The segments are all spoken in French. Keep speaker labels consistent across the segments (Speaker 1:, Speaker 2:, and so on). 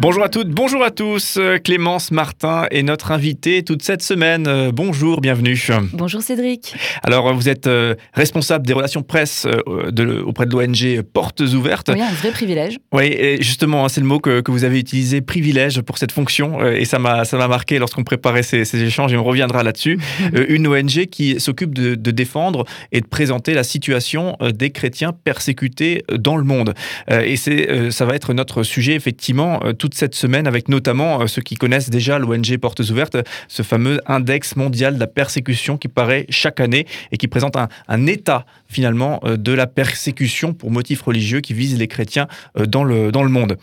Speaker 1: Bonjour à toutes, bonjour à tous. Euh, Clémence Martin est notre invitée toute cette semaine. Euh, bonjour, bienvenue.
Speaker 2: Bonjour Cédric.
Speaker 1: Alors, vous êtes euh, responsable des relations presse de, auprès de l'ONG Portes Ouvertes.
Speaker 2: Oui, un vrai privilège.
Speaker 1: Oui, et justement, hein, c'est le mot que, que, vous avez utilisé, privilège, pour cette fonction. Et ça m'a marqué lorsqu'on préparait ces, ces, échanges et on reviendra là-dessus. Une ONG qui s'occupe de, de, défendre et de présenter la situation des chrétiens persécutés dans le monde. Et ça va être notre sujet, effectivement, tout cette semaine avec notamment euh, ceux qui connaissent déjà l'ONG Portes Ouvertes, ce fameux index mondial de la persécution qui paraît chaque année et qui présente un, un état finalement euh, de la persécution pour motifs religieux qui vise les chrétiens euh, dans le, dans le monde.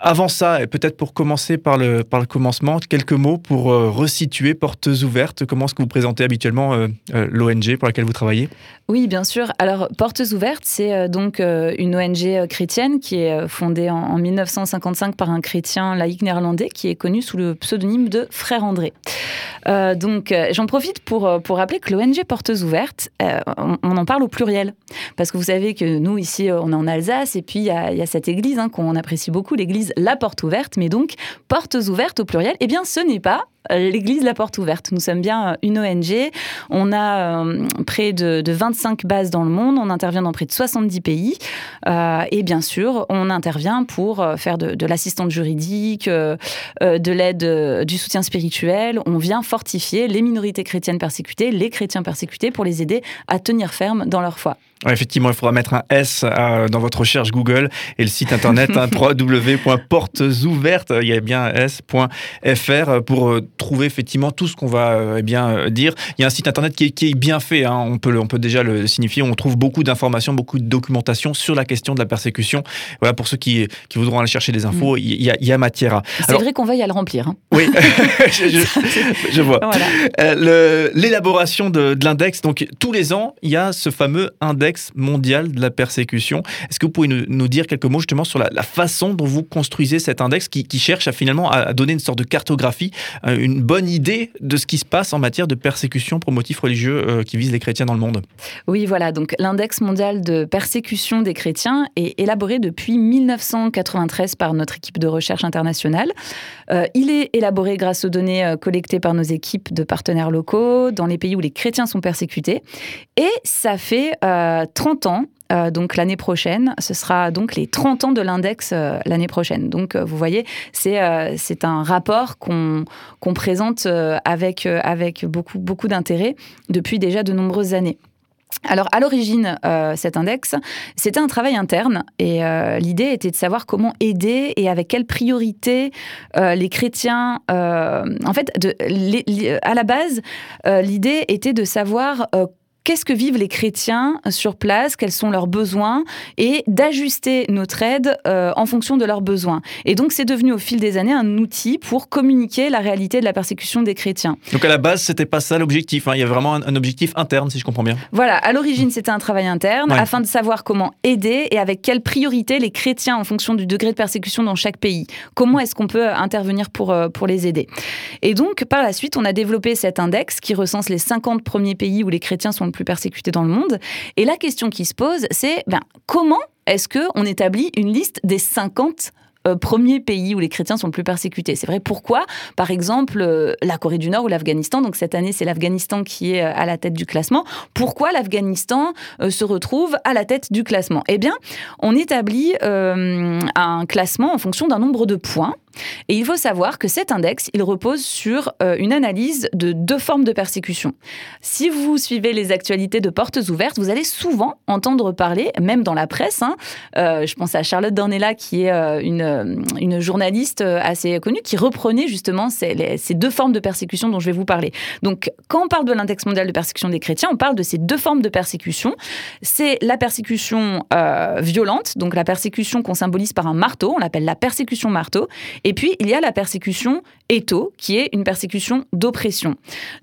Speaker 1: avant ça, et peut-être pour commencer par le, par le commencement, quelques mots pour resituer Portes Ouvertes. Comment est-ce que vous présentez habituellement l'ONG pour laquelle vous travaillez?
Speaker 2: Oui, bien sûr. Alors, Portes Ouvertes, c'est donc une ONG chrétienne qui est fondée en, en 1955 par un chrétien chrétien laïque néerlandais qui est connu sous le pseudonyme de Frère André. Euh, donc, euh, j'en profite pour, euh, pour rappeler que l'ONG Portes Ouvertes, on, en parle au pluriel. Parce que vous savez que nous, ici, on est en Alsace, et puis il y, a, cette église hein, qu'on apprécie beaucoup, l'église La Porte Ouverte, mais donc Portes Ouvertes au pluriel, eh bien, ce n'est pas l'église La Porte Ouverte. Nous sommes bien une ONG. On a près de, 25 bases dans le monde. On intervient dans près de 70 pays. et bien sûr, on intervient pour faire de, de l'assistance juridique, de l'aide, du soutien spirituel. On vient fortifier les minorités chrétiennes persécutées, les chrétiens persécutés, pour les aider à tenir ferme dans leur foi
Speaker 1: effectivement, il faudra mettre un S euh, dans votre recherche Google et le site internet hein, www.portesouvertes, il y a bien s.fr pour euh, trouver effectivement tout ce qu'on va euh, eh bien dire. Il y a un site internet qui est, bien fait, hein, on, peut, on peut déjà le signifier, on trouve beaucoup d'informations, beaucoup de documentation sur la question de la persécution. Voilà, pour ceux qui, qui voudront aller chercher des infos, mm. il, y a, il y a, matière.
Speaker 2: C'est vrai qu'on veille à le remplir. Hein.
Speaker 1: Oui, je, vois. L'élaboration de, de l'index, donc tous les ans, il y a ce fameux index mondial de la persécution. Est-ce que vous pouvez nous, dire quelques mots justement sur la, façon dont vous construisez cet index qui, cherche à finalement à donner une sorte de cartographie, euh, une bonne idée de ce qui se passe en matière de persécution pour motifs religieux euh, qui visent les chrétiens dans le monde?
Speaker 2: Oui, voilà. Donc l'index mondial de persécution des chrétiens est élaboré depuis 1993 par notre équipe de recherche internationale. Euh, il est élaboré grâce aux données collectées par nos équipes de partenaires locaux dans les pays où les chrétiens sont persécutés. Et ça fait 30 ans. Euh, donc l'année prochaine, ce sera donc les 30 ans de l'index euh, l'année prochaine. Donc euh, vous voyez, c'est un rapport qu'on qu'on présente avec, avec beaucoup, beaucoup d'intérêt depuis déjà de nombreuses années. Alors, à l'origine, cet index, c'était un travail interne et l'idée était de savoir comment aider et avec quelle priorité les chrétiens. en fait, à la base, l'idée était de savoir qu'est-ce que vivent les chrétiens sur place, quels sont leurs besoins, et d'ajuster notre aide euh, en fonction de leurs besoins. Et donc c'est devenu au fil des années un outil pour communiquer la réalité de la persécution des chrétiens.
Speaker 1: Donc à la base, c'était pas ça l'objectif, hein. il y a vraiment un, objectif interne, si je comprends bien.
Speaker 2: Voilà, à l'origine c'était un travail interne, afin de savoir comment aider et avec quelle priorité les chrétiens en fonction du degré de persécution dans chaque pays. Comment est-ce qu'on peut intervenir pour, euh, pour les aider? Et donc par la suite, on a développé cet index qui recense les 50 premiers pays où les chrétiens sont plus persécutés dans le monde. Et la question qui se pose, c'est ben, comment est-ce qu'on établit une liste des 50 euh, premiers pays où les chrétiens sont le plus persécutés? C'est vrai. Pourquoi? Par exemple, euh, la Corée du Nord ou l'Afghanistan. Donc cette année, c'est l'Afghanistan qui est euh, à la tête du classement. Pourquoi l'Afghanistan se retrouve à la tête du classement? Eh bien, on établit un classement en fonction d'un nombre de points. Et il faut savoir que cet index, il repose sur euh, une analyse de deux formes de persécution. Si vous suivez les actualités de Portes Ouvertes, vous allez souvent entendre parler, même dans la presse, hein, euh, je pense à Charlotte Dornella, qui est euh, une, journaliste assez connue, qui reprenait justement ces, deux formes de persécution dont je vais vous parler. Donc, quand on parle de l'index mondial de persécution des chrétiens, on parle de ces deux formes de persécution. C'est la persécution violente, donc la persécution qu'on symbolise par un marteau, on l'appelle la persécution marteau, et puis, il y a la persécution étho, qui est une persécution d'oppression.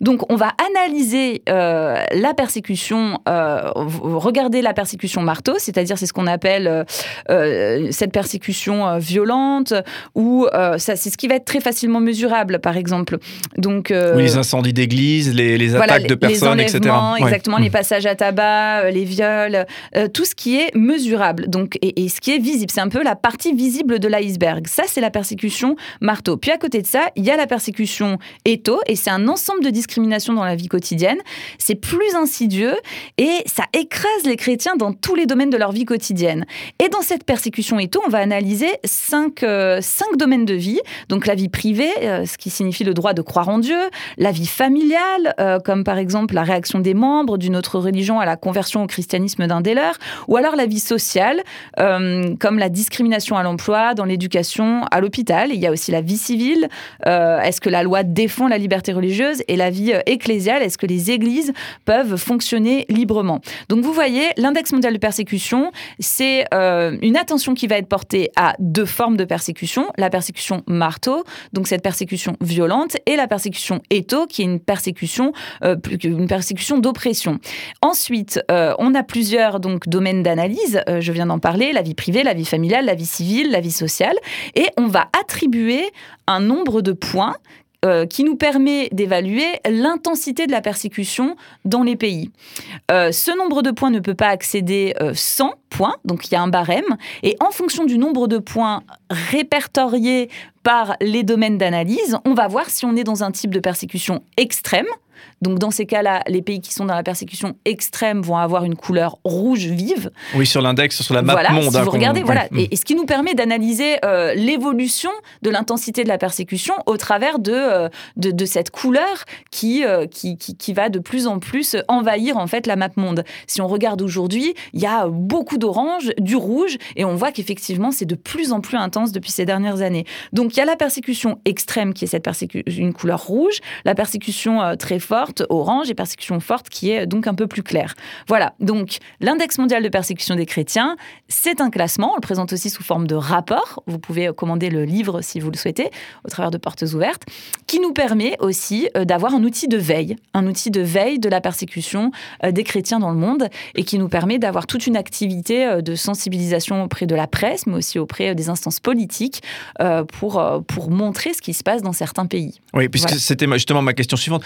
Speaker 2: Donc on va analyser la persécution, regarder la persécution marteau, c'est-à-dire c'est ce qu'on appelle cette persécution violente, ou c'est ce qui va être très facilement mesurable, par exemple.
Speaker 1: Donc, oui, les incendies d'église, les, attaques de personnes, etc.
Speaker 2: Exactement, les passages à tabac, les viols, tout ce qui est mesurable. Donc, et, ce qui est visible, c'est un peu la partie visible de l'iceberg. Ça, c'est la persécution marteau. Puis à côté de ça, il y a la persécution étau, et c'est un ensemble de discriminations dans la vie quotidienne. C'est plus insidieux et ça écrase les chrétiens dans tous les domaines de leur vie quotidienne. Et dans cette persécution étau, on va analyser cinq, euh, cinq domaines de vie. Donc la vie privée, euh, ce qui signifie le droit de croire en Dieu, la vie familiale, euh, comme par exemple la réaction des membres d'une autre religion à la conversion au christianisme d'un des leurs, ou alors la vie sociale, comme la discrimination à l'emploi, dans l'éducation, à l'hôpital. Il y a aussi la vie civile. Euh, est-ce que la loi défend la liberté religieuse et la vie euh, ecclésiale? Est-ce que les églises peuvent fonctionner librement? Donc vous voyez, l'index mondial de persécution, c'est une attention qui va être portée à deux formes de persécution. La persécution marteau, donc cette persécution violente, et la persécution étau, qui est une persécution, une persécution d'oppression. Ensuite, on a plusieurs donc domaines d'analyse. je viens d'en parler la vie privée, la vie familiale, la vie civile, la vie sociale. Et on va attribuer un nombre de points euh, qui nous permet d'évaluer l'intensité de la persécution dans les pays. Euh, ce nombre de points ne peut pas accéder 100 euh, points, donc il y a un barème, et en fonction du nombre de points répertoriés par les domaines d'analyse, on va voir si on est dans un type de persécution extrême, donc dans ces cas-là, les pays qui sont dans la persécution extrême vont avoir une couleur rouge vive.
Speaker 1: Oui, sur l'index, sur la map
Speaker 2: voilà,
Speaker 1: monde.
Speaker 2: Si hein, vous regardez, voilà, et, ce qui nous permet d'analyser euh, l'évolution de l'intensité de la persécution au travers de, euh, de, cette couleur qui, euh, qui, qui, qui, va de plus en plus envahir en fait la map monde. Si on regarde aujourd'hui, il y a beaucoup d'orange, du rouge, et on voit qu'effectivement c'est de plus en plus intense depuis ces dernières années. Donc il y a la persécution extrême qui est cette persécution, une couleur rouge, la persécution très forte, orange, et persécution forte qui est donc un peu plus claire. Voilà, donc l'index mondial de persécution des chrétiens, c'est un classement, on le présente aussi sous forme de rapport, vous pouvez commander le livre si vous le souhaitez, au travers de portes ouvertes, qui nous permet aussi euh, d'avoir un outil de veille, un outil de veille de la persécution euh, des chrétiens dans le monde, et qui nous permet d'avoir toute une activité euh, de sensibilisation auprès de la presse, mais aussi auprès des instances politiques, pour, pour montrer ce qui se passe dans certains pays.
Speaker 1: Oui, puisque c'était justement ma question suivante.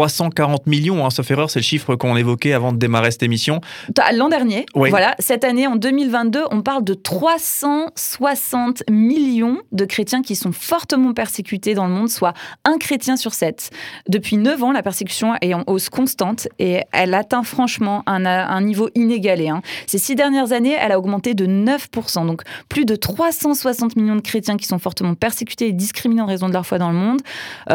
Speaker 1: 340 millions, hein, sauf erreur, c'est le chiffre qu'on évoquait avant de démarrer cette émission.
Speaker 2: L'an dernier, voilà, cette année, en 2022, on parle de 360 millions de chrétiens qui sont fortement persécutés dans le monde, soit un chrétien sur sept. Depuis 9 ans, la persécution est en hausse constante et elle atteint franchement un, un niveau inégalé. Hein. Ces six dernières années, elle a augmenté de 9%, donc plus de 360 millions de chrétiens qui sont fortement persécutés et discriminés en raison de leur foi dans le monde.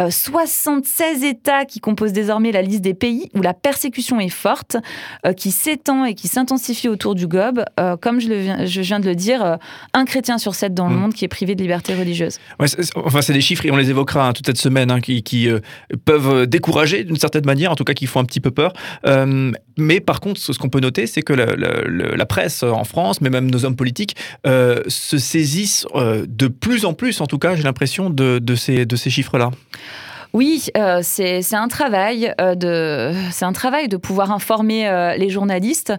Speaker 2: 76 euh, États qui composent désormais la liste des pays où la persécution est forte, euh, qui s'étend et qui s'intensifie autour du globe. Euh, comme je, le, je, viens de le dire, euh, un chrétien sur sept dans le mm. monde qui est privé de liberté religieuse.
Speaker 1: enfin, c'est des chiffres, et on les évoquera hein, toute cette semaine, hein, qui, qui peuvent décourager d'une certaine manière, en tout cas qui font un petit peu peur. mais par contre, ce qu'on peut noter, c'est que la, la, presse en France, mais même nos hommes politiques, se saisissent de plus en plus, en tout cas, j'ai l'impression, de, de ces, de ces chiffres-là.
Speaker 2: Oui, euh, c'est un travail euh, de c'est un travail de pouvoir informer euh, les journalistes.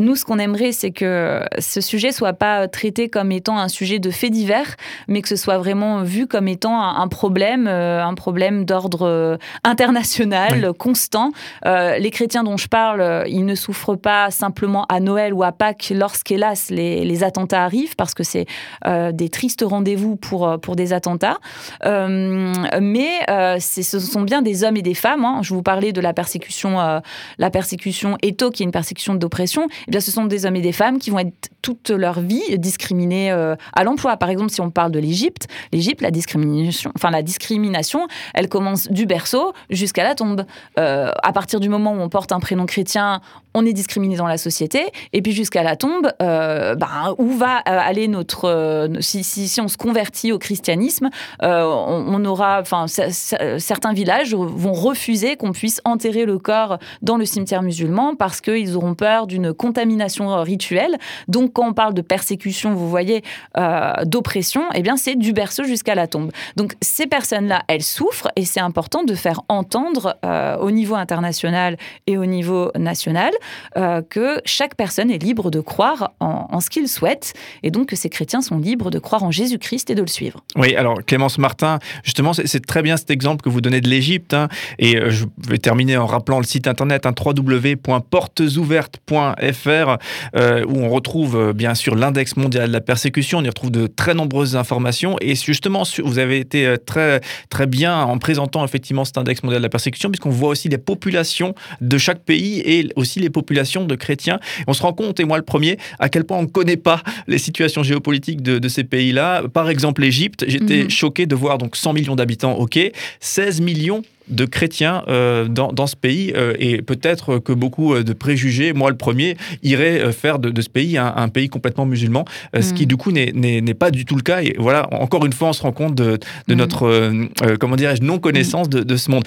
Speaker 2: Nous, ce qu'on aimerait, c'est que ce sujet soit pas traité comme étant un sujet de fait divers, mais que ce soit vraiment vu comme étant un, problème, un problème d'ordre international constant. les chrétiens dont je parle, ils ne souffrent pas simplement à Noël ou à Pâques lorsqu'hélas les, les attentats arrivent, parce que c'est des tristes rendez-vous pour pour des attentats. mais c'est ce sont bien des hommes et des femmes. Hein. Je vous parlais de la persécution, euh, la persécution étho, qui est une persécution d'oppression. Eh bien, ce sont des hommes et des femmes qui vont être toute leur vie discriminés euh, à l'emploi. Par exemple, si on parle de l'Égypte, l'Égypte, la discrimination, enfin la discrimination, elle commence du berceau jusqu'à la tombe. Euh, à partir du moment où on porte un prénom chrétien, on est discriminé dans la société. Et puis jusqu'à la tombe, ben, où va aller notre si, on se convertit au christianisme, on, on, aura, enfin, certains villages vont refuser qu'on puisse enterrer le corps dans le cimetière musulman parce qu'ils auront peur d'une contamination rituelle. Donc, quand on parle de persécution, vous voyez, d'oppression, eh bien, c'est du berceau jusqu'à la tombe. Donc, ces personnes-là, elles souffrent et c'est important de faire entendre au niveau international et au niveau national que chaque personne est libre de croire en, en ce qu'il souhaite et donc que ces chrétiens sont libres de croire en Jésus-Christ et de le suivre.
Speaker 1: Oui, alors Clémence Martin, justement, c'est très bien cet exemple que vous donnez de l'Égypte. Hein, et euh, je vais terminer en rappelant le site internet hein, www.portesouvertes.fr euh, où on retrouve euh, bien sûr l'index mondial de la persécution. On y retrouve de très nombreuses informations. Et justement, vous avez été très, très bien en présentant effectivement cet index mondial de la persécution, puisqu'on voit aussi les populations de chaque pays et aussi les populations de chrétiens. on se rend compte, et moi le premier, à quel point on ne connaît pas les situations géopolitiques de, ces pays-là. Par exemple, l'Égypte, j'étais mhm. choqué de voir donc 100 millions d'habitants, ok, 16 millions de chrétiens euh, dans, dans, ce pays euh, et peut-être que beaucoup euh, de préjugés, moi le premier, iraient faire de, ce pays un, pays complètement musulman, ce qui mm. du coup n'est pas du tout le cas. Et voilà, encore une fois, on se rend compte de, de mm. notre, comment dirais-je, non-connaissance de, de, ce monde.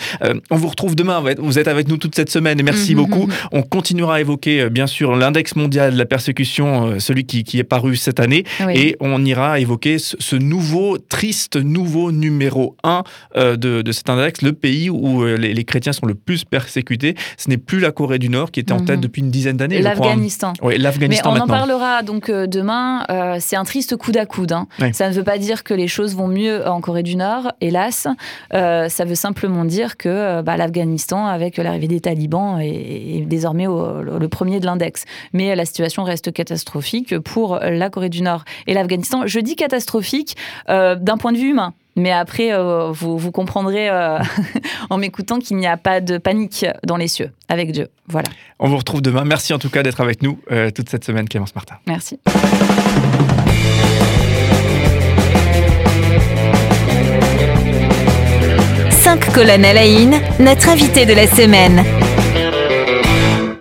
Speaker 1: on vous retrouve demain, vous êtes avec nous toute cette semaine et merci mm-hmm. beaucoup. On continuera à évoquer, bien sûr, l'index mondial de la persécution, celui qui, qui, est paru cette année, et on ira évoquer ce, nouveau, triste nouveau numéro 1 de, de cet index, le pays où euh, les, chrétiens sont le plus persécutés. Ce n'est plus la Corée du Nord qui était en tête mhm. depuis une dizaine d'années.
Speaker 2: L'Afghanistan.
Speaker 1: Oui, l'Afghanistan.
Speaker 2: Mais on en parlera donc euh, demain. Euh, c'est un triste coup à coude. Hein. Ça ne veut pas dire que les choses vont mieux en Corée du Nord, hélas. ça veut simplement dire que bah, l'Afghanistan, avec l'arrivée des talibans, est, désormais le premier de l'index. Mais la situation reste catastrophique pour la Corée du Nord et l'Afghanistan. Je dis catastrophique d'un point de vue humain. Mais après, euh, vous, vous, comprendrez euh, en m'écoutant qu'il n'y a pas de panique dans les cieux avec Dieu. Voilà.
Speaker 1: On vous retrouve demain. Merci en tout cas d'être avec nous euh, toute cette semaine, Clémence Martin.
Speaker 2: Merci.
Speaker 3: Cinq colonnes à la notre invité de la semaine.